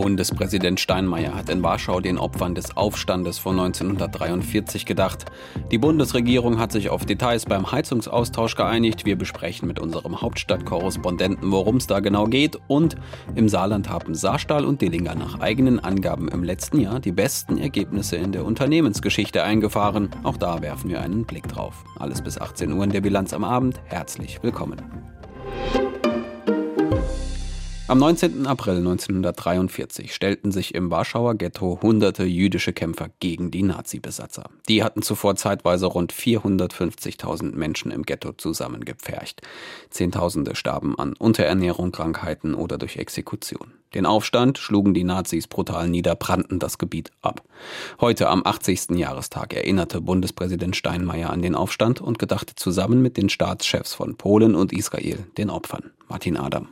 Bundespräsident Steinmeier hat in Warschau den Opfern des Aufstandes von 1943 gedacht. Die Bundesregierung hat sich auf Details beim Heizungsaustausch geeinigt. Wir besprechen mit unserem Hauptstadtkorrespondenten, worum es da genau geht. Und im Saarland haben Saarstahl und Dillinger nach eigenen Angaben im letzten Jahr die besten Ergebnisse in der Unternehmensgeschichte eingefahren. Auch da werfen wir einen Blick drauf. Alles bis 18 Uhr in der Bilanz am Abend. Herzlich willkommen. Am 19. April 1943 stellten sich im Warschauer Ghetto hunderte jüdische Kämpfer gegen die Nazi-Besatzer. Die hatten zuvor zeitweise rund 450.000 Menschen im Ghetto zusammengepfercht. Zehntausende starben an Unterernährung, Krankheiten oder durch Exekution. Den Aufstand schlugen die Nazis brutal nieder, brannten das Gebiet ab. Heute am 80. Jahrestag erinnerte Bundespräsident Steinmeier an den Aufstand und gedachte zusammen mit den Staatschefs von Polen und Israel den Opfern. Martin Adam.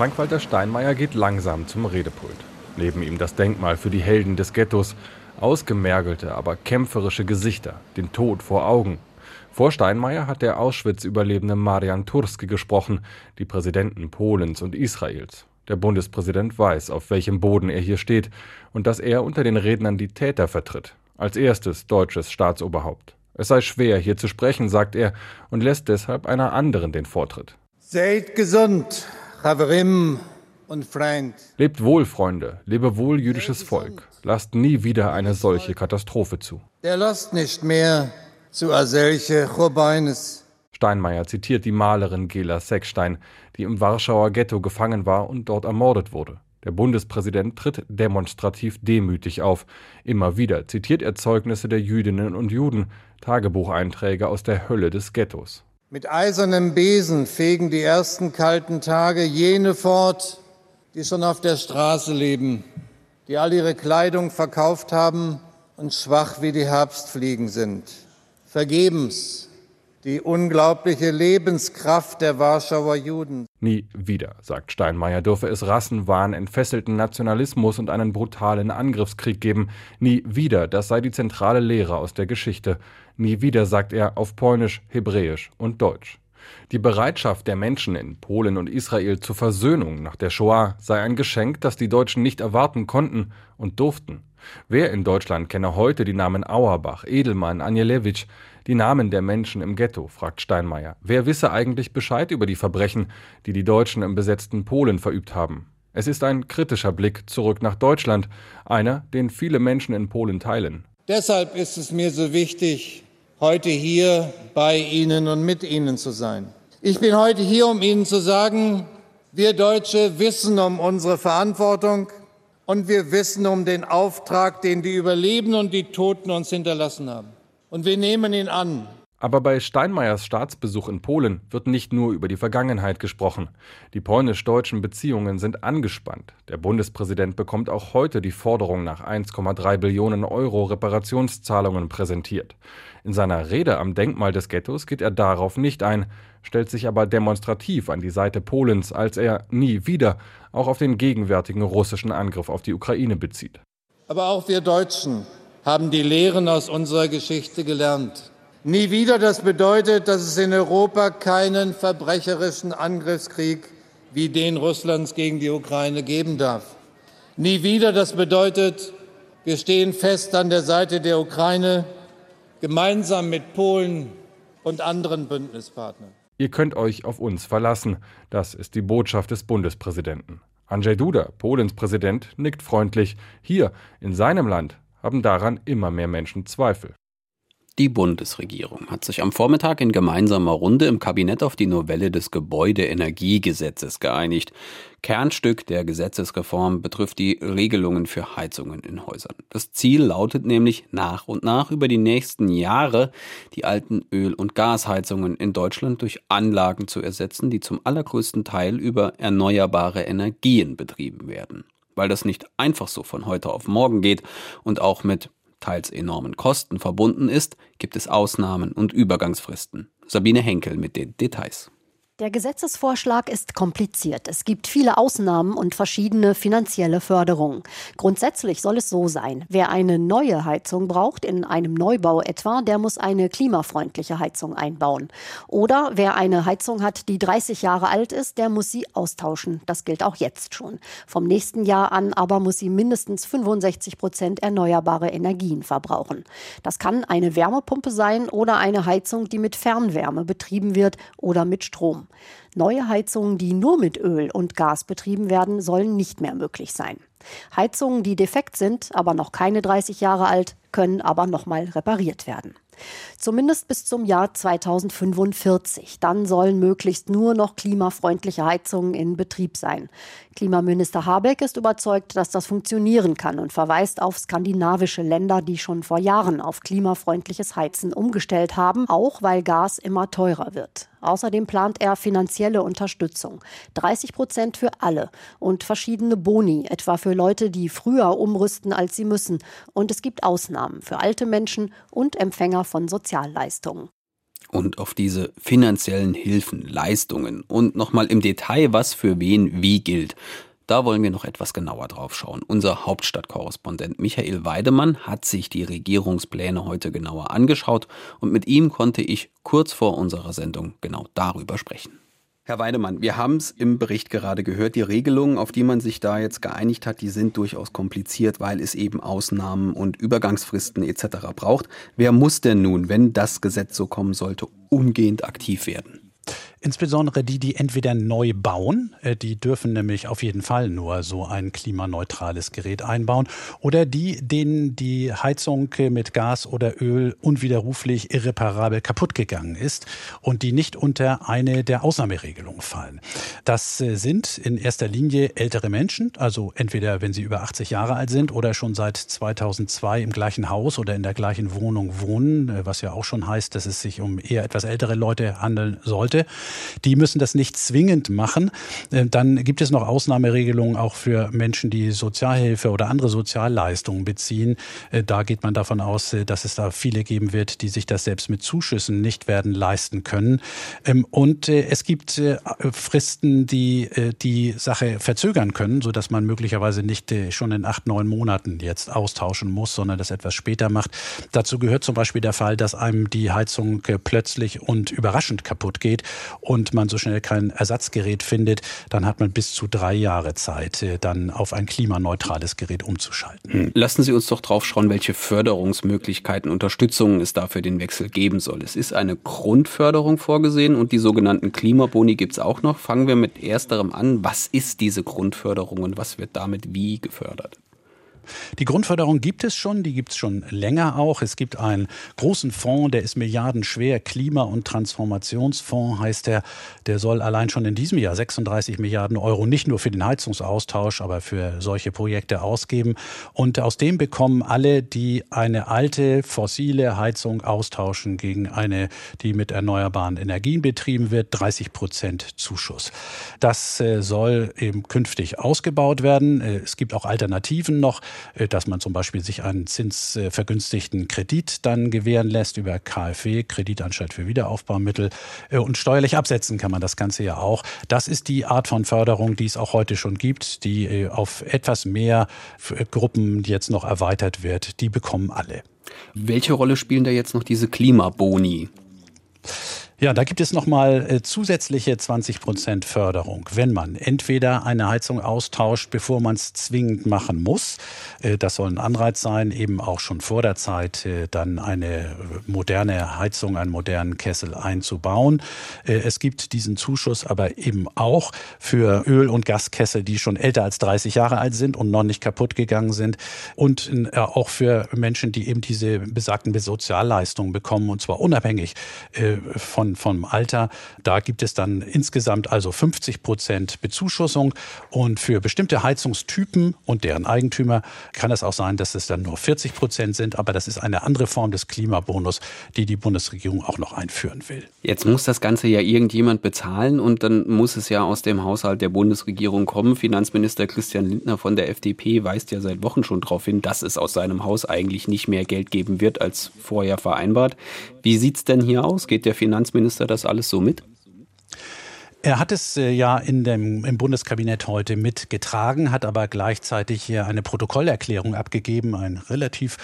Frank-Walter Steinmeier geht langsam zum Redepult. Neben ihm das Denkmal für die Helden des Ghettos. Ausgemergelte, aber kämpferische Gesichter, den Tod vor Augen. Vor Steinmeier hat der Auschwitz-Überlebende Marian Turski gesprochen, die Präsidenten Polens und Israels. Der Bundespräsident weiß, auf welchem Boden er hier steht und dass er unter den Rednern die Täter vertritt. Als erstes deutsches Staatsoberhaupt. Es sei schwer, hier zu sprechen, sagt er und lässt deshalb einer anderen den Vortritt. Seid gesund. Lebt wohl, Freunde, lebe wohl, jüdisches Volk. Lasst nie wieder eine solche Katastrophe zu. Der lasst nicht mehr zu a solche Churbeines. Steinmeier zitiert die Malerin Gela Seckstein, die im Warschauer Ghetto gefangen war und dort ermordet wurde. Der Bundespräsident tritt demonstrativ demütig auf. Immer wieder zitiert er Zeugnisse der Jüdinnen und Juden, Tagebucheinträge aus der Hölle des Ghettos. Mit eisernem Besen fegen die ersten kalten Tage jene fort, die schon auf der Straße leben, die all ihre Kleidung verkauft haben und schwach wie die Herbstfliegen sind. Vergebens die unglaubliche Lebenskraft der Warschauer Juden. Nie wieder, sagt Steinmeier, dürfe es Rassenwahn, entfesselten Nationalismus und einen brutalen Angriffskrieg geben. Nie wieder, das sei die zentrale Lehre aus der Geschichte. Nie wieder, sagt er auf Polnisch, Hebräisch und Deutsch. Die Bereitschaft der Menschen in Polen und Israel zur Versöhnung nach der Shoah sei ein Geschenk, das die Deutschen nicht erwarten konnten und durften. Wer in Deutschland kenne heute die Namen Auerbach, Edelmann, Anielewitsch, die Namen der Menschen im Ghetto, fragt Steinmeier. Wer wisse eigentlich Bescheid über die Verbrechen, die die Deutschen im besetzten Polen verübt haben? Es ist ein kritischer Blick zurück nach Deutschland, einer, den viele Menschen in Polen teilen. Deshalb ist es mir so wichtig, heute hier bei Ihnen und mit Ihnen zu sein. Ich bin heute hier, um Ihnen zu sagen, wir Deutsche wissen um unsere Verantwortung und wir wissen um den Auftrag, den die Überlebenden und die Toten uns hinterlassen haben und wir nehmen ihn an. Aber bei Steinmeiers Staatsbesuch in Polen wird nicht nur über die Vergangenheit gesprochen. Die polnisch-deutschen Beziehungen sind angespannt. Der Bundespräsident bekommt auch heute die Forderung nach 1,3 Billionen Euro Reparationszahlungen präsentiert. In seiner Rede am Denkmal des Ghettos geht er darauf nicht ein, stellt sich aber demonstrativ an die Seite Polens, als er nie wieder auch auf den gegenwärtigen russischen Angriff auf die Ukraine bezieht. Aber auch wir Deutschen haben die Lehren aus unserer Geschichte gelernt. Nie wieder, das bedeutet, dass es in Europa keinen verbrecherischen Angriffskrieg wie den Russlands gegen die Ukraine geben darf. Nie wieder, das bedeutet, wir stehen fest an der Seite der Ukraine, gemeinsam mit Polen und anderen Bündnispartnern. Ihr könnt euch auf uns verlassen. Das ist die Botschaft des Bundespräsidenten. Andrzej Duda, Polens Präsident, nickt freundlich. Hier, in seinem Land, haben daran immer mehr Menschen Zweifel. Die Bundesregierung hat sich am Vormittag in gemeinsamer Runde im Kabinett auf die Novelle des Gebäudeenergiegesetzes geeinigt. Kernstück der Gesetzesreform betrifft die Regelungen für Heizungen in Häusern. Das Ziel lautet nämlich nach und nach über die nächsten Jahre die alten Öl- und Gasheizungen in Deutschland durch Anlagen zu ersetzen, die zum allergrößten Teil über erneuerbare Energien betrieben werden weil das nicht einfach so von heute auf morgen geht und auch mit teils enormen Kosten verbunden ist, gibt es Ausnahmen und Übergangsfristen. Sabine Henkel mit den Details. Der Gesetzesvorschlag ist kompliziert. Es gibt viele Ausnahmen und verschiedene finanzielle Förderungen. Grundsätzlich soll es so sein, wer eine neue Heizung braucht, in einem Neubau etwa, der muss eine klimafreundliche Heizung einbauen. Oder wer eine Heizung hat, die 30 Jahre alt ist, der muss sie austauschen. Das gilt auch jetzt schon. Vom nächsten Jahr an aber muss sie mindestens 65 Prozent erneuerbare Energien verbrauchen. Das kann eine Wärmepumpe sein oder eine Heizung, die mit Fernwärme betrieben wird oder mit Strom. Neue Heizungen, die nur mit Öl und Gas betrieben werden, sollen nicht mehr möglich sein. Heizungen, die defekt sind, aber noch keine 30 Jahre alt, können aber nochmal repariert werden. Zumindest bis zum Jahr 2045. Dann sollen möglichst nur noch klimafreundliche Heizungen in Betrieb sein. Klimaminister Habeck ist überzeugt, dass das funktionieren kann und verweist auf skandinavische Länder, die schon vor Jahren auf klimafreundliches Heizen umgestellt haben, auch weil Gas immer teurer wird. Außerdem plant er finanzielle Unterstützung. 30 Prozent für alle und verschiedene Boni, etwa für Leute, die früher umrüsten, als sie müssen. Und es gibt Ausnahmen für alte Menschen und Empfänger von Sozialleistungen. Und auf diese finanziellen Hilfen, Leistungen und nochmal im Detail, was für wen wie gilt. Da wollen wir noch etwas genauer drauf schauen. Unser Hauptstadtkorrespondent Michael Weidemann hat sich die Regierungspläne heute genauer angeschaut und mit ihm konnte ich kurz vor unserer Sendung genau darüber sprechen. Herr Weidemann, wir haben es im Bericht gerade gehört, die Regelungen, auf die man sich da jetzt geeinigt hat, die sind durchaus kompliziert, weil es eben Ausnahmen und Übergangsfristen etc. braucht. Wer muss denn nun, wenn das Gesetz so kommen sollte, umgehend aktiv werden? Insbesondere die, die entweder neu bauen, äh, die dürfen nämlich auf jeden Fall nur so ein klimaneutrales Gerät einbauen, oder die, denen die Heizung mit Gas oder Öl unwiderruflich irreparabel kaputt gegangen ist und die nicht unter eine der Ausnahmeregelungen fallen. Das äh, sind in erster Linie ältere Menschen, also entweder wenn sie über 80 Jahre alt sind oder schon seit 2002 im gleichen Haus oder in der gleichen Wohnung wohnen, äh, was ja auch schon heißt, dass es sich um eher etwas ältere Leute handeln sollte. Die müssen das nicht zwingend machen. Äh, dann gibt es noch Ausnahmeregelungen auch für Menschen, die Sozialhilfe oder andere Sozialleistungen beziehen. Äh, da geht man davon aus, äh, dass es da viele geben wird, die sich das selbst mit Zuschüssen nicht werden leisten können. Ähm, und es gibt Fristen, die die Sache verzögern können, sodass man möglicherweise nicht schon in acht, neun Monaten jetzt austauschen muss, sondern das etwas später macht. Dazu gehört zum Beispiel der Fall, dass einem die Heizung plötzlich und überraschend kaputt geht und man so schnell kein Ersatzgerät findet, dann hat man bis zu drei Jahre Zeit, äh, dann auf ein klimaneutrales Gerät umzuschalten. Hm. Lassen Sie uns doch drauf schauen, welche Förderungsmöglichkeiten, Unterstützungen es da für den Wechsel geben soll. Es ist eine Grundförderung vorgesehen und die sogenannten Klimaboni gibt es auch noch. Fangen wir mit ersterem an. Was ist diese Grundförderung und was wird damit wie gefördert? Die Grundförderung gibt es schon, die gibt es schon länger auch. Es gibt einen großen Fonds, der ist milliardenschwer. Klima- und Transformationsfonds heißt der. Der soll allein schon in diesem Jahr 36 Milliarden Euro nicht nur für den Heizungsaustausch, aber für solche Projekte ausgeben. Und aus dem bekommen alle, die eine alte fossile Heizung austauschen gegen eine, die mit erneuerbaren Energien betrieben wird, 30 Prozent Zuschuss. Das äh, soll eben künftig ausgebaut werden. Äh, es gibt auch Alternativen noch. Äh, dass man zum Beispiel sich einen zinsvergünstigten Kredit dann gewähren lässt über KfW, Kreditanstalt für Wiederaufbaumittel. Äh, und steuerlich absetzen kann man das Ganze ja auch. Das ist die Art von Förderung, die es auch heute schon gibt, die äh, auf etwas mehr Gruppen jetzt noch erweitert wird. Die bekommen alle. Welche Rolle spielen da jetzt noch diese Klimaboni? Ja, da gibt es nochmal äh, zusätzliche 20 Prozent Förderung, wenn man entweder eine Heizung austauscht, bevor man es zwingend machen muss. Äh, das soll ein Anreiz sein, eben auch schon vor der Zeit äh, dann eine moderne Heizung, einen modernen Kessel einzubauen. Es gibt diesen Zuschuss aber eben auch für Öl- und Gaskessel, die schon älter als 30 Jahre alt sind und noch nicht kaputt gegangen sind. Und auch für Menschen, die eben diese besagten Sozialleistungen bekommen, und zwar unabhängig von vom Alter. Da gibt es dann insgesamt also 50 Prozent Bezuschussung. Und für bestimmte Heizungstypen und deren Eigentümer kann es auch sein, dass es dann nur 40 Prozent sind. Aber das ist eine andere Form des Klimabonus, die die Bundesregierung auch noch einführen will. Jetzt muss das Ganze ja irgendjemand bezahlen und dann muss es ja aus dem Haushalt der Bundesregierung kommen. Finanzminister Christian Lindner von der FDP weist ja seit Wochen schon darauf hin, dass es aus seinem Haus eigentlich nicht mehr Geld geben wird als vorher vereinbart. Wie sieht es denn hier aus? Geht der Finanzminister das alles so mit? Er hat es äh, ja in dem, im Bundeskabinett heute mitgetragen, hat aber gleichzeitig hier eine Protokollerklärung abgegeben, ein relativ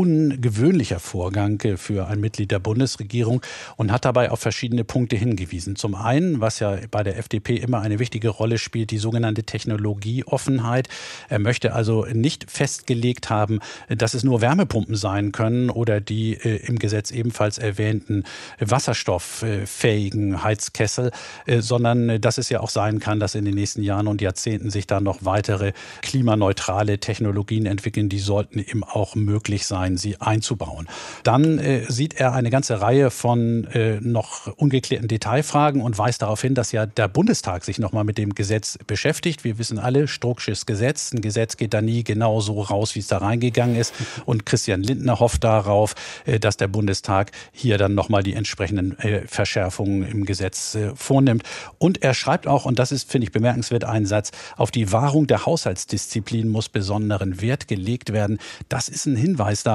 ungewöhnlicher Vorgang für ein Mitglied der Bundesregierung und hat dabei auf verschiedene Punkte hingewiesen. Zum einen, was ja bei der FDP immer eine wichtige Rolle spielt, die sogenannte Technologieoffenheit. Er möchte also nicht festgelegt haben, dass es nur Wärmepumpen sein können oder die äh, im Gesetz ebenfalls erwähnten wasserstofffähigen Heizkessel, äh, sondern dass es ja auch sein kann, dass in den nächsten Jahren und Jahrzehnten sich da noch weitere klimaneutrale Technologien entwickeln. Die sollten eben auch möglich sein sein, sie einzubauen. Dann äh, sieht er eine ganze Reihe von äh, noch ungeklärten Detailfragen und weist darauf hin, dass ja der Bundestag sich nochmal mit dem Gesetz beschäftigt. Wir wissen alle, Strucksches Gesetz. Ein Gesetz geht da nie genau so raus, wie es da reingegangen ist. Und Christian Lindner hofft darauf, äh, dass der Bundestag hier dann nochmal die entsprechenden äh, Verschärfungen im Gesetz äh, vornimmt. Und er schreibt auch, und das ist, finde ich, bemerkenswert, einen Satz, auf die Wahrung der Haushaltsdisziplin muss besonderen Wert gelegt werden. Das ist ein Hinweis darauf,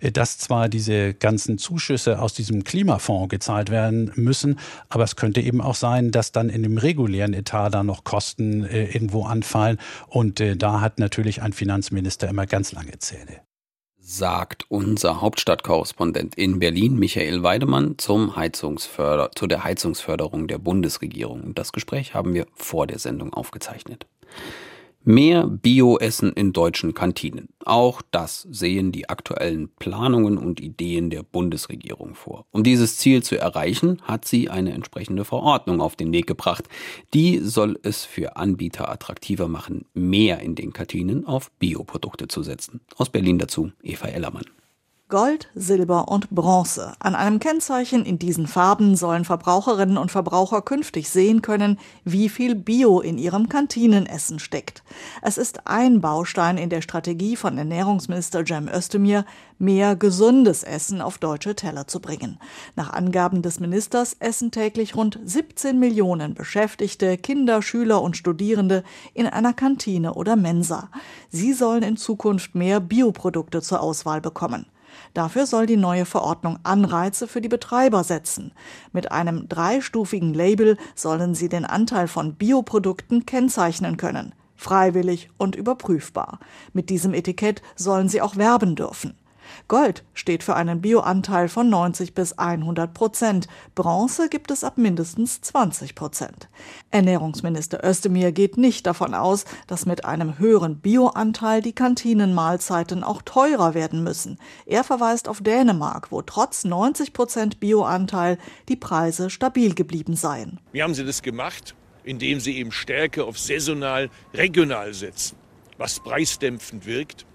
äh, dass zwar diese ganzen Zuschüsse aus diesem Klimafonds gezahlt werden müssen, aber es könnte eben auch sein, dass dann in dem regulären Etat da noch Kosten äh, irgendwo anfallen. Und äh, da hat natürlich ein Finanzminister immer ganz lange Zähne sagt unser Hauptstadtkorrespondent in Berlin, Michael Weidemann, zum Heizungsförder zu der Heizungsförderung der Bundesregierung. Das Gespräch haben wir vor der Sendung aufgezeichnet. Mehr Bio-Essen in deutschen Kantinen. Auch das sehen die aktuellen Planungen und Ideen der Bundesregierung vor. Um dieses Ziel zu erreichen, hat sie eine entsprechende Verordnung auf den Weg gebracht. Die soll es für Anbieter attraktiver machen, mehr in den Kantinen auf Bioprodukte zu setzen. Aus Berlin dazu Eva Ellermann. Gold, Silber und Bronze. An einem Kennzeichen in diesen Farben sollen Verbraucherinnen und Verbraucher künftig sehen können, wie viel Bio in ihrem Kantinenessen steckt. Es ist ein Baustein in der Strategie von Ernährungsminister Cem Özdemir, mehr gesundes Essen auf deutsche Teller zu bringen. Nach Angaben des Ministers essen täglich rund 17 Millionen Beschäftigte, Kinder, Schüler und Studierende in einer Kantine oder Mensa. Sie sollen in Zukunft mehr Bioprodukte zur Auswahl bekommen. Dafür soll die neue Verordnung Anreize für die Betreiber setzen. Mit einem dreistufigen Label sollen sie den Anteil von Bioprodukten kennzeichnen können. Freiwillig und überprüfbar. Mit diesem Etikett sollen sie auch werben dürfen. Gold steht für einen Bioanteil von 90 bis 100 Prozent. Bronze gibt es ab mindestens 20 Prozent. Ernährungsminister Özdemir geht nicht davon aus, dass mit einem höheren Bioanteil die Kantinenmahlzeiten auch teurer werden müssen. Er verweist auf Dänemark, wo trotz 90 Prozent Bioanteil die Preise stabil geblieben seien. Wie haben Sie das gemacht? Indem Sie eben stärker auf saisonal, regional setzen, was preisdämpfend wirkt,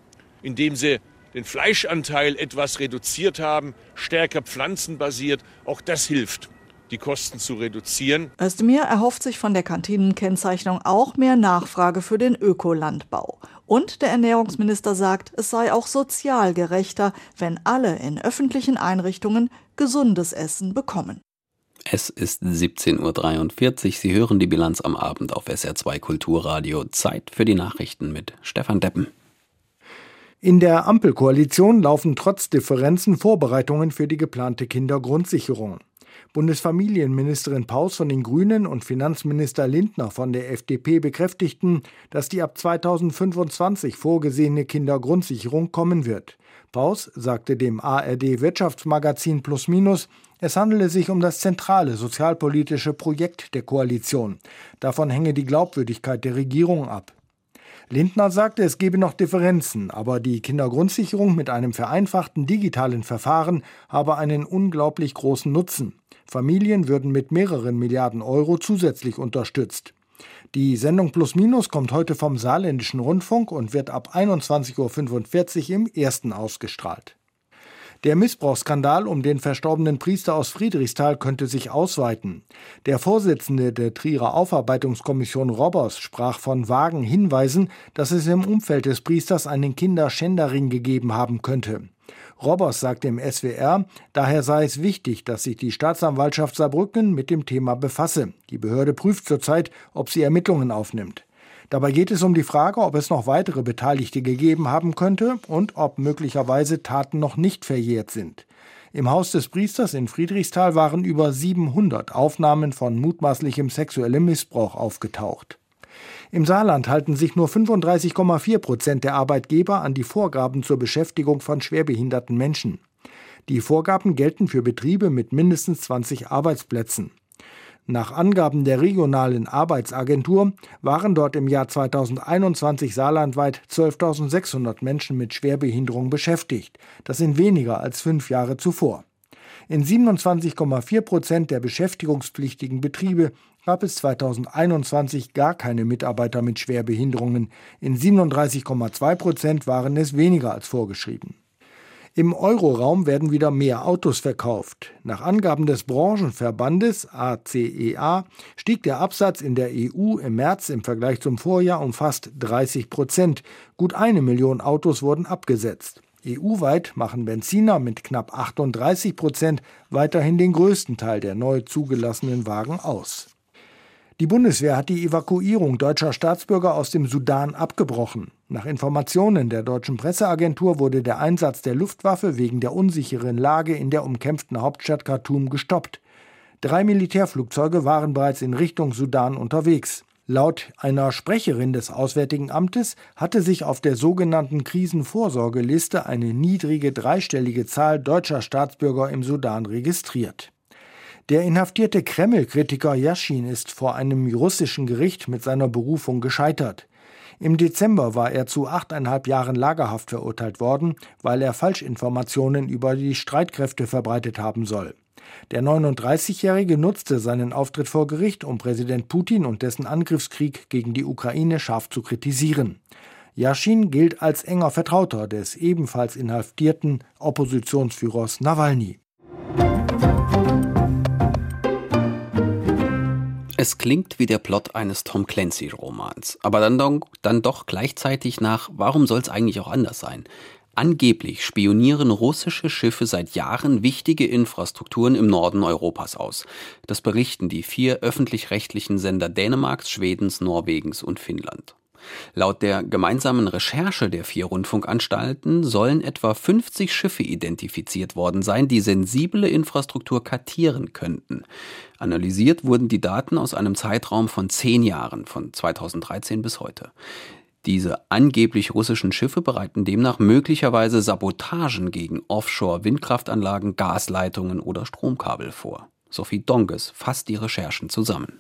indem Sie den Fleischanteil etwas reduziert haben, stärker pflanzenbasiert. Auch das hilft die Kosten zu reduzieren. Özdemir erhofft sich von der Kantinenkennzeichnung auch mehr Nachfrage für den Ökolandbau. Und der Ernährungsminister sagt, es sei auch sozial gerechter, wenn alle in öffentlichen Einrichtungen gesundes Essen bekommen. Es ist 17.43 Uhr. Sie hören die Bilanz am Abend auf SR2 Kulturradio. Zeit für die Nachrichten mit Stefan Deppen. In der Ampelkoalition laufen trotz Differenzen Vorbereitungen für die geplante Kindergrundsicherung. Bundesfamilienministerin Paus von den Grünen und Finanzminister Lindner von der FDP bekräftigten, dass die ab 2025 vorgesehene Kindergrundsicherung kommen wird. Paus sagte dem ARD Wirtschaftsmagazin Plus Minus, es handele sich um das zentrale sozialpolitische Projekt der Koalition. Davon hänge die Glaubwürdigkeit der Regierung ab. Lindner sagte, es gebe noch Differenzen, aber die Kindergrundsicherung mit einem vereinfachten digitalen Verfahren habe einen unglaublich großen Nutzen. Familien würden mit mehreren Milliarden Euro zusätzlich unterstützt. Die Sendung Plus Minus kommt heute vom Saarländischen Rundfunk und wird ab 21.45 Uhr im ersten ausgestrahlt. Der Missbrauchsskandal um den verstorbenen Priester aus Friedrichsthal könnte sich ausweiten. Der Vorsitzende der Trierer Aufarbeitungskommission Robbers sprach von vagen Hinweisen, dass es im Umfeld des Priesters einen Kinderschänderring gegeben haben könnte. Robbers sagte im SWR, daher sei es wichtig, dass sich die Staatsanwaltschaft Saarbrücken mit dem Thema befasse. Die Behörde prüft zurzeit, ob sie Ermittlungen aufnimmt. Dabei geht es um die Frage, ob es noch weitere Beteiligte gegeben haben könnte und ob möglicherweise Taten noch nicht verjährt sind. Im Haus des Priesters in Friedrichsthal waren über 700 Aufnahmen von mutmaßlichem sexuellem Missbrauch aufgetaucht. Im Saarland halten sich nur 35,4 Prozent der Arbeitgeber an die Vorgaben zur Beschäftigung von schwerbehinderten Menschen. Die Vorgaben gelten für Betriebe mit mindestens 20 Arbeitsplätzen. Nach Angaben der regionalen Arbeitsagentur waren dort im Jahr 2021 saarlandweit 12.600 Menschen mit Schwerbehinderung beschäftigt. Das sind weniger als fünf Jahre zuvor. In 27,4 Prozent der beschäftigungspflichtigen Betriebe gab es 2021 gar keine Mitarbeiter mit Schwerbehinderungen. In 37,2 Prozent waren es weniger als vorgeschrieben. Im Euroraum werden wieder mehr Autos verkauft. Nach Angaben des Branchenverbandes ACEA e stieg der Absatz in der EU im März im Vergleich zum Vorjahr um fast 30 Prozent. Gut eine Million Autos wurden abgesetzt. EU-weit machen Benziner mit knapp 38 Prozent weiterhin den größten Teil der neu zugelassenen Wagen aus. Die Bundeswehr hat die Evakuierung deutscher Staatsbürger aus dem Sudan abgebrochen. Nach Informationen der deutschen Presseagentur wurde der Einsatz der Luftwaffe wegen der unsicheren Lage in der umkämpften Hauptstadt Khartoum gestoppt. Drei Militärflugzeuge waren bereits in Richtung Sudan unterwegs. Laut einer Sprecherin des Auswärtigen Amtes hatte sich auf der sogenannten Krisenvorsorgeliste eine niedrige dreistellige Zahl deutscher Staatsbürger im Sudan registriert. Der inhaftierte Kreml-Kritiker Yashin ist vor einem russischen Gericht mit seiner Berufung gescheitert. Im Dezember war er zu achteinhalb Jahren Lagerhaft verurteilt worden, weil er Falschinformationen über die Streitkräfte verbreitet haben soll. Der 39-Jährige nutzte seinen Auftritt vor Gericht, um Präsident Putin und dessen Angriffskrieg gegen die Ukraine scharf zu kritisieren. Yashin gilt als enger Vertrauter des ebenfalls inhaftierten Oppositionsführers Nawalny. Es klingt wie der Plot eines Tom Clancy-Romans, aber dann, doch, dann doch gleichzeitig nach, warum soll es eigentlich auch anders sein? Angeblich spionieren russische Schiffe seit Jahren wichtige Infrastrukturen im Norden Europas aus. Das berichten die vier öffentlich-rechtlichen Sender Dänemarks, Schwedens, Norwegens und Finnland. Laut der gemeinsamen Recherche der vier Rundfunkanstalten sollen etwa 50 Schiffe identifiziert worden sein, die sensible Infrastruktur kartieren könnten. Analysiert wurden die Daten aus einem Zeitraum von zehn Jahren, von 2013 bis heute. Diese angeblich russischen Schiffe bereiten demnach möglicherweise Sabotagen gegen Offshore-Windkraftanlagen, Gasleitungen oder Stromkabel vor. Sophie Donges fasst die Recherchen zusammen.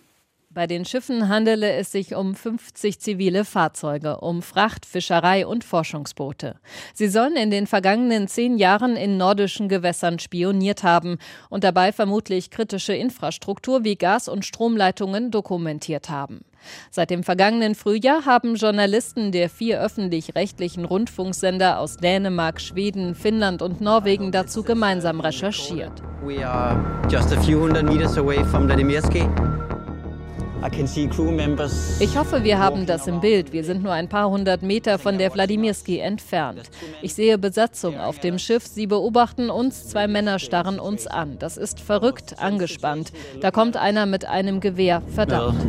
Bei den Schiffen handele es sich um 50 zivile Fahrzeuge, um Fracht, Fischerei und Forschungsboote. Sie sollen in den vergangenen zehn Jahren in nordischen Gewässern spioniert haben und dabei vermutlich kritische Infrastruktur wie Gas- und Stromleitungen dokumentiert haben. Seit dem vergangenen Frühjahr haben Journalisten der vier öffentlich-rechtlichen Rundfunksender aus Dänemark, Schweden, Finnland und Norwegen dazu gemeinsam recherchiert. We are just a few hundred meters away from. Ich hoffe, wir haben das im Bild. Wir sind nur ein paar hundert Meter von der Wladimirsky entfernt. Ich sehe Besatzung auf dem Schiff. Sie beobachten uns. Zwei Männer starren uns an. Das ist verrückt, angespannt. Da kommt einer mit einem Gewehr. Verdammt.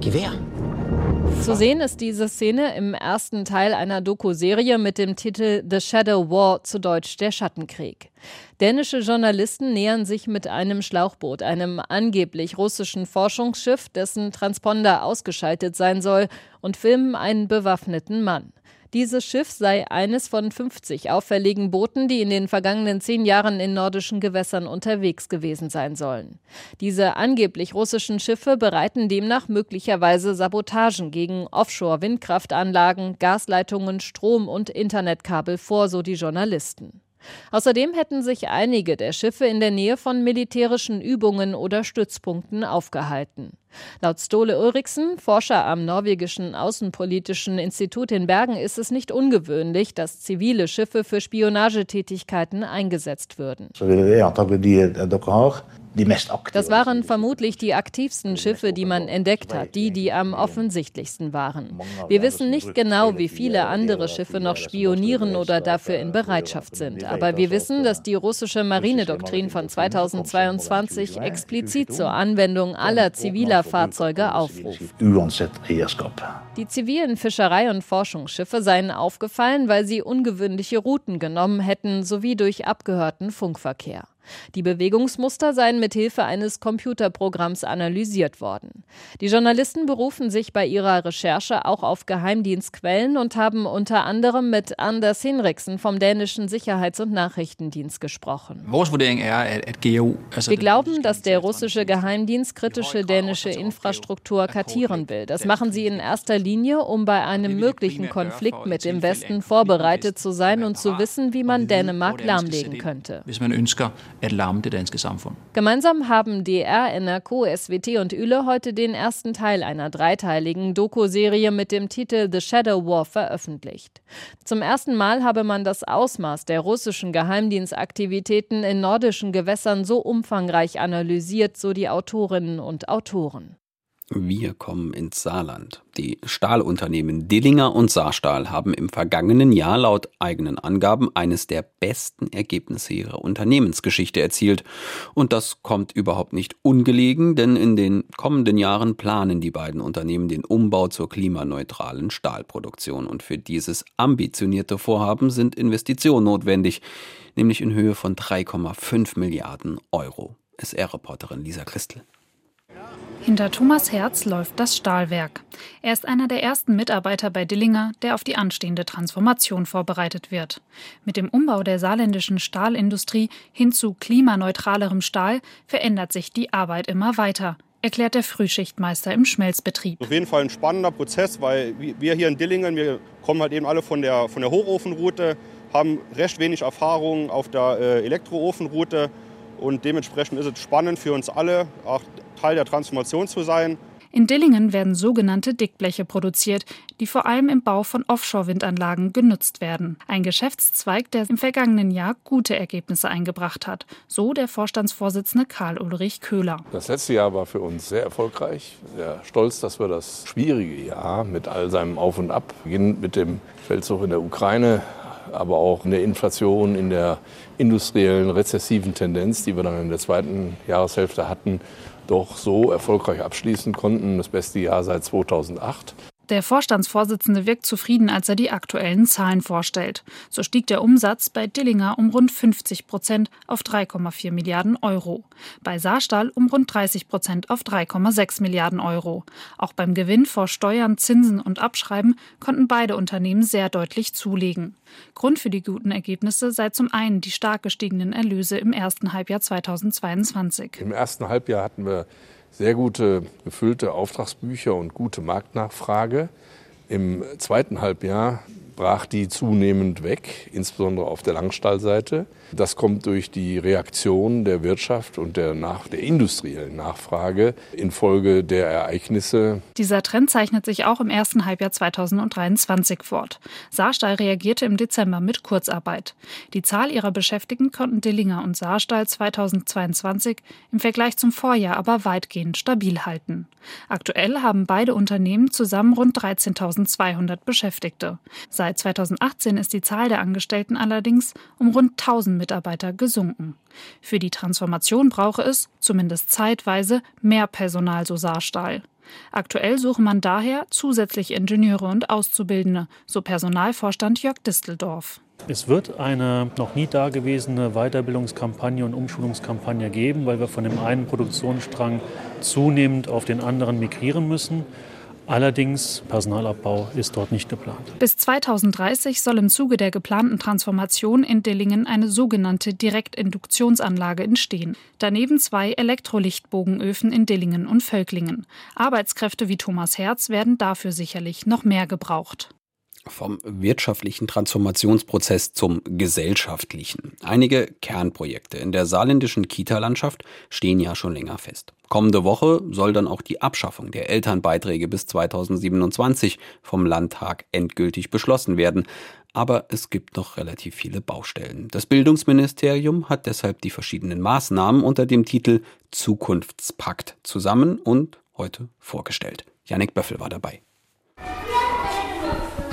Gewehr? Zu sehen ist diese Szene im ersten Teil einer Doku-Serie mit dem Titel The Shadow War, zu Deutsch der Schattenkrieg. Dänische Journalisten nähern sich mit einem Schlauchboot, einem angeblich russischen Forschungsschiff, dessen Transponder ausgeschaltet sein soll, und filmen einen bewaffneten Mann. Dieses Schiff sei eines von 50 auffälligen Booten, die in den vergangenen zehn Jahren in nordischen Gewässern unterwegs gewesen sein sollen. Diese angeblich russischen Schiffe bereiten demnach möglicherweise Sabotagen gegen Offshore-Windkraftanlagen, Gasleitungen, Strom- und Internetkabel vor, so die Journalisten. Außerdem hätten sich einige der Schiffe in der Nähe von militärischen Übungen oder Stützpunkten aufgehalten. Laut Stole Ulriksen, Forscher am norwegischen Außenpolitischen Institut in Bergen, ist es nicht ungewöhnlich, dass zivile Schiffe für Spionagetätigkeiten eingesetzt würden. Das waren vermutlich die aktivsten Schiffe, die man entdeckt hat, die, die am offensichtlichsten waren. Wir wissen nicht genau, wie viele andere Schiffe noch spionieren oder dafür in Bereitschaft sind. Aber wir wissen, dass die russische Marinedoktrin von 2022 explizit zur Anwendung aller ziviler Fahrzeuge aufruft. Die zivilen Fischerei- und Forschungsschiffe seien aufgefallen, weil sie ungewöhnliche Routen genommen hätten sowie durch abgehörten Funkverkehr. Die Bewegungsmuster seien mit Hilfe eines Computerprogramms analysiert worden. Die Journalisten berufen sich bei ihrer Recherche auch auf Geheimdienstquellen und haben unter anderem mit Anders Hinrichsen vom dänischen Sicherheits- und Nachrichtendienst gesprochen. Wir glauben, dass der russische Geheimdienst kritische dänische Infrastruktur kartieren will. Das machen sie in erster Linie, um bei einem möglichen Konflikt mit dem Westen vorbereitet zu sein und zu wissen, wie man Dänemark lahmlegen könnte at lamme det danske samfund. Gemeinsam haben DR, NRK, SWT und Üle heute den ersten Teil einer dreiteiligen Doku-Serie mit dem Titel The Shadow War veröffentlicht. Zum ersten Mal habe man das Ausmaß der russischen Geheimdienstaktivitäten in nordischen Gewässern so umfangreich analysiert, so die Autorinnen und Autoren. Wir kommen ins Saarland. Die Stahlunternehmen Dillinger und Saarstahl haben im vergangenen Jahr laut eigenen Angaben eines der besten Ergebnisse ihrer Unternehmensgeschichte erzielt. Und das kommt überhaupt nicht ungelegen, denn in den kommenden Jahren planen die beiden Unternehmen den Umbau zur klimaneutralen Stahlproduktion. Und für dieses ambitionierte Vorhaben sind Investitionen notwendig, nämlich in Höhe von 3,5 Milliarden Euro. SR-Reporterin Lisa Christel. Hinter Thomas Herz läuft das Stahlwerk. Er ist einer der ersten Mitarbeiter bei Dillinger, der auf die anstehende Transformation vorbereitet wird. Mit dem Umbau der saarländischen Stahlindustrie hin zu klimaneutralerem Stahl verändert sich die Arbeit immer weiter erklärt der Frühschichtmeister im Schmelzbetrieb. Auf jeden Fall ein spannender Prozess, weil wir hier in Dillingen, wir kommen halt eben alle von der, von der Hochofenroute, haben recht wenig Erfahrung auf der äh, Elektroofenroute und dementsprechend ist es spannend für uns alle, auch Teil der Transformation zu sein. In Dillingen werden sogenannte Dickbleche produziert, die vor allem im Bau von Offshore-Windanlagen genutzt werden. Ein Geschäftszweig, der im vergangenen Jahr gute Ergebnisse eingebracht hat. So der Vorstandsvorsitzende Karl-Ulrich Köhler. Das letzte Jahr war für uns sehr erfolgreich. Sehr stolz, dass wir das schwierige Jahr mit all seinem Auf und Ab, beginnend mit dem Feldzug in der Ukraine, aber auch in der Inflation, in der industriellen rezessiven Tendenz, die wir dann in der zweiten Jahreshälfte hatten, doch so erfolgreich abschließen konnten. Das beste Jahr seit 2008. Der Vorstandsvorsitzende wirkt zufrieden, als er die aktuellen Zahlen vorstellt. So stieg der Umsatz bei Dillinger um rund 50 Prozent auf 3,4 Milliarden Euro. Bei Saarstahl um rund 30 Prozent auf 3,6 Milliarden Euro. Auch beim Gewinn vor Steuern, Zinsen und Abschreiben konnten beide Unternehmen sehr deutlich zulegen. Grund für die guten Ergebnisse sei zum einen die stark gestiegenen Erlöse im ersten Halbjahr 2022. Im ersten Halbjahr hatten wir sehr gute gefüllte Auftragsbücher und gute Marktnachfrage. Im zweiten Halbjahr brach die zunehmend weg, insbesondere auf der Langstallseite. Das kommt durch die Reaktion der Wirtschaft und der, nach, der industriellen Nachfrage infolge der Ereignisse. Dieser Trend zeichnet sich auch im ersten Halbjahr 2023 fort. Saarstahl reagierte im Dezember mit Kurzarbeit. Die Zahl ihrer Beschäftigten konnten Dillinger und Saarstahl 2022 im Vergleich zum Vorjahr aber weitgehend stabil halten. Aktuell haben beide Unternehmen zusammen rund 13.200 Beschäftigte. Seit 2018 ist die Zahl der Angestellten allerdings um rund 1000 Mitarbeiter gesunken. Für die Transformation brauche es, zumindest zeitweise, mehr Personal, so Saarstahl. Aktuell suche man daher zusätzlich Ingenieure und Auszubildende, so Personalvorstand Jörg Disteldorf. Es wird eine noch nie dagewesene Weiterbildungskampagne und Umschulungskampagne geben, weil wir von dem einen Produktionsstrang zunehmend auf den anderen migrieren müssen. Allerdings, Personalabbau ist dort nicht geplant. Bis 2030 soll im Zuge der geplanten Transformation in Dillingen eine sogenannte Direktinduktionsanlage entstehen. Daneben zwei Elektrolichtbogenöfen in Dillingen und Völklingen. Arbeitskräfte wie Thomas Herz werden dafür sicherlich noch mehr gebraucht. Vom wirtschaftlichen Transformationsprozess zum gesellschaftlichen. Einige Kernprojekte in der saarländischen Kita-Landschaft stehen ja schon länger fest. Kommende Woche soll dann auch die Abschaffung der Elternbeiträge bis 2027 vom Landtag endgültig beschlossen werden. aber es gibt noch relativ viele Baustellen. Das Bildungsministerium hat deshalb die verschiedenen Maßnahmen unter dem Titel Zukunftspakt zusammen und heute vorgestellt. Janik Böffel war dabei.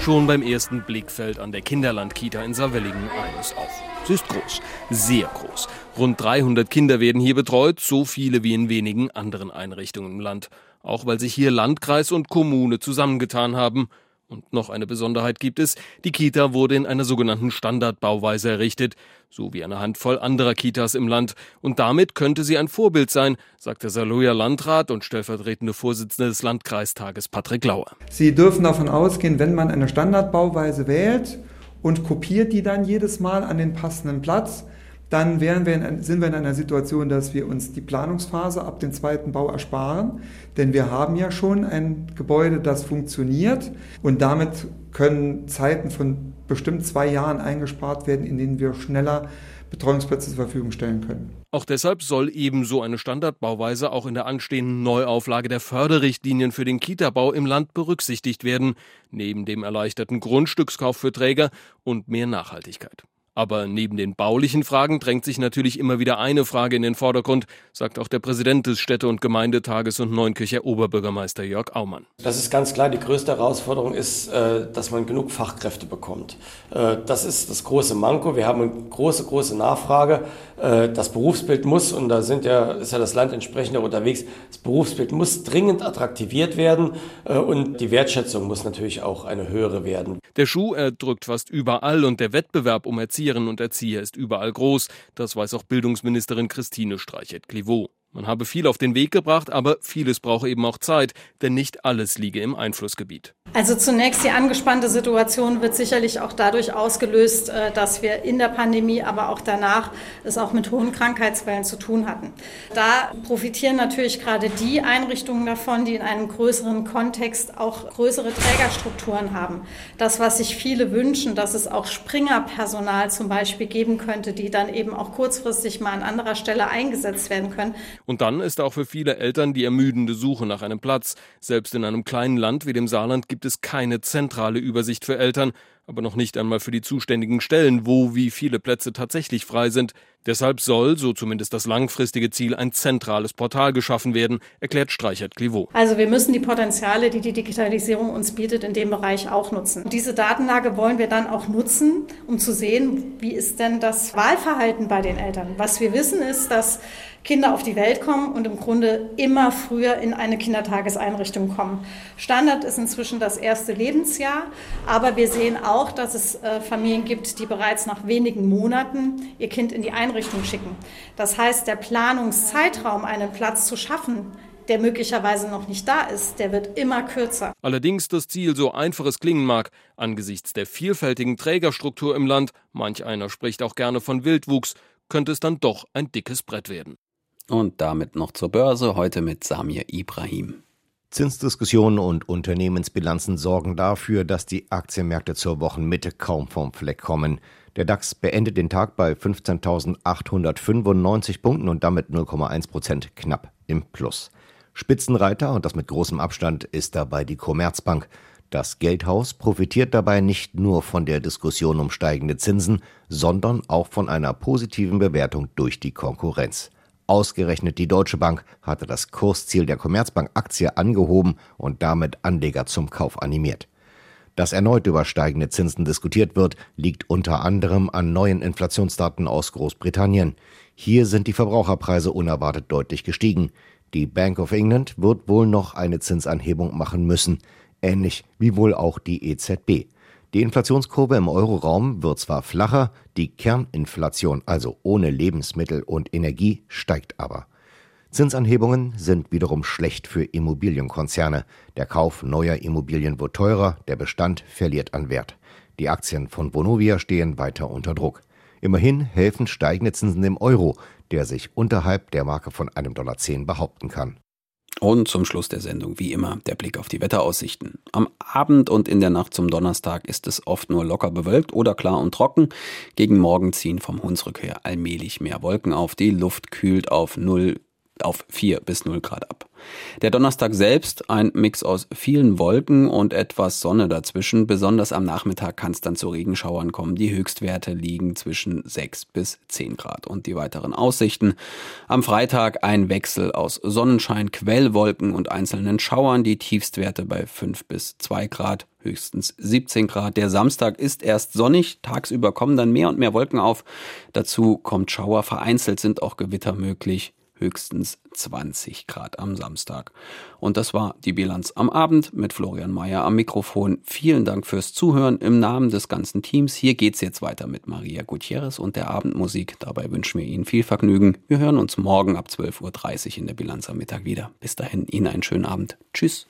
Schon beim ersten Blick fällt an der Kinderlandkita in Saarwellingen eines auf. Sie ist groß, sehr groß. Rund 300 Kinder werden hier betreut, so viele wie in wenigen anderen Einrichtungen im Land. Auch weil sich hier Landkreis und Kommune zusammengetan haben. Und noch eine Besonderheit gibt es, die Kita wurde in einer sogenannten Standardbauweise errichtet, so wie eine Handvoll anderer Kitas im Land. Und damit könnte sie ein Vorbild sein, sagt der Saloyer Landrat und stellvertretende Vorsitzende des Landkreistages Patrick Lauer. Sie dürfen davon ausgehen, wenn man eine Standardbauweise wählt und kopiert die dann jedes Mal an den passenden Platz, dann wir in, sind wir in einer Situation, dass wir uns die Planungsphase ab dem zweiten Bau ersparen, denn wir haben ja schon ein Gebäude, das funktioniert und damit können Zeiten von bestimmt zwei Jahren eingespart werden, in denen wir schneller Betreuungsplätze zur Verfügung stellen können. Auch deshalb soll ebenso eine Standardbauweise auch in der anstehenden Neuauflage der Förderrichtlinien für den Kitabau im Land berücksichtigt werden, neben dem erleichterten Grundstückskauf für Träger und mehr Nachhaltigkeit. Aber neben den baulichen Fragen drängt sich natürlich immer wieder eine Frage in den Vordergrund, sagt auch der Präsident des Städte- und Gemeindetages und Neunkircher Oberbürgermeister Jörg Aumann. Das ist ganz klar, die größte Herausforderung ist, äh, dass man genug Fachkräfte bekommt. Äh, das ist das große Manko. Wir haben eine große, große Nachfrage. Äh, das Berufsbild muss, und da sind ja, ist ja das Land entsprechend auch unterwegs, das Berufsbild muss dringend attraktiviert werden und die Wertschätzung muss natürlich auch eine höhere werden. Der Schuh, er drückt fast überall und der Wettbewerb um Erziehung Erzieherinnen und Erzieher ist überall groß. Das weiß auch Bildungsministerin Christine Streichert-Clivaux. Man habe viel auf den Weg gebracht, aber vieles brauche eben auch Zeit, denn nicht alles liege im Einflussgebiet. Also zunächst die angespannte Situation wird sicherlich auch dadurch ausgelöst, äh, dass wir in der Pandemie, aber auch danach es auch mit hohen Krankheitswellen zu tun hatten. Da profitieren natürlich gerade die Einrichtungen davon, die in einem größeren Kontext auch größere Trägerstrukturen haben. Das, was sich viele wünschen, dass es auch Springerpersonal zum Beispiel geben könnte, die dann eben auch kurzfristig mal an anderer Stelle eingesetzt werden können. Und dann ist auch für viele Eltern die ermüdende Suche nach einem Platz. Selbst in einem kleinen Land wie dem Saarland gibt es keine zentrale Übersicht für Eltern, aber noch nicht einmal für die zuständigen Stellen, wo wie viele Plätze tatsächlich frei sind. Deshalb soll, so zumindest das langfristige Ziel, ein zentrales Portal geschaffen werden, erklärt Streichert Clivaux. Also wir müssen die Potenziale, die die Digitalisierung uns bietet, in dem Bereich auch nutzen. Diese Datenlage wollen wir dann auch nutzen, um zu sehen, wie ist denn das Wahlverhalten bei den Eltern. Was wir wissen ist, dass Kinder auf die Welt kommen und im Grunde immer früher in eine Kindertageseinrichtung kommen. Standard ist inzwischen das erste Lebensjahr, aber wir sehen auch, dass es äh, Familien gibt, die bereits nach wenigen Monaten ihr Kind in die Einrichtung schicken. Das heißt, der Planungszeitraum, einen Platz zu schaffen, der möglicherweise noch nicht da ist, der wird immer kürzer. Allerdings das Ziel, so einfach es klingen mag, angesichts der vielfältigen Trägerstruktur im Land, manch einer spricht auch gerne von Wildwuchs, könnte es dann doch ein dickes Brett werden. Und damit noch zur Börse, heute mit Samir Ibrahim. Zinsdiskussionen und Unternehmensbilanzen sorgen dafür, dass die Aktienmärkte zur Wochenmitte kaum vom Fleck kommen. Der DAX beendet den Tag bei 15.895 Punkten und damit 0,1 Prozent knapp im Plus. Spitzenreiter, und das mit großem Abstand, ist dabei die Commerzbank. Das Geldhaus profitiert dabei nicht nur von der Diskussion um steigende Zinsen, sondern auch von einer positiven Bewertung durch die Konkurrenz. Ausgerechnet die Deutsche Bank hatte das Kursziel der Commerzbank-Aktie angehoben und damit Anleger zum Kauf animiert. Dass erneut über steigende Zinsen diskutiert wird, liegt unter anderem an neuen Inflationsdaten aus Großbritannien. Hier sind die Verbraucherpreise unerwartet deutlich gestiegen. Die Bank of England wird wohl noch eine Zinsanhebung machen müssen, ähnlich wie wohl auch die EZB. Die Inflationskurve im Euroraum wird zwar flacher, die Kerninflation, also ohne Lebensmittel und Energie, steigt aber. Zinsanhebungen sind wiederum schlecht für Immobilienkonzerne. Der Kauf neuer Immobilien wird teurer, der Bestand verliert an Wert. Die Aktien von Vonovia stehen weiter unter Druck. Immerhin helfen steigende Zinsen dem Euro, der sich unterhalb der Marke von einem Dollar zehn behaupten kann. Und zum Schluss der Sendung, wie immer, der Blick auf die Wetteraussichten. Am Abend und in der Nacht zum Donnerstag ist es oft nur locker bewölkt oder klar und trocken. Gegen Morgen ziehen vom Hunsrück her allmählich mehr Wolken auf. Die Luft kühlt auf 0 auf 4 bis 0 Grad ab. Der Donnerstag selbst ein Mix aus vielen Wolken und etwas Sonne dazwischen. Besonders am Nachmittag kann es dann zu Regenschauern kommen. Die Höchstwerte liegen zwischen 6 bis 10 Grad. Und die weiteren Aussichten. Am Freitag ein Wechsel aus Sonnenschein, Quellwolken und einzelnen Schauern. Die Tiefstwerte bei 5 bis 2 Grad höchstens 17 Grad. Der Samstag ist erst sonnig, tagsüber kommen dann mehr und mehr Wolken auf. Dazu kommt Schauer, vereinzelt sind auch Gewitter möglich höchstens 20 Grad am Samstag. Und das war die Bilanz am Abend mit Florian Mayer am Mikrofon. Vielen Dank fürs Zuhören im Namen des ganzen Teams. Hier geht's jetzt weiter mit Maria Gutierrez und der Abendmusik. Dabei wünschen wir Ihnen viel Vergnügen. Wir hören uns morgen ab 12.30 Uhr in der Bilanz am Mittag wieder. Bis dahin Ihnen einen schönen Abend. Tschüss.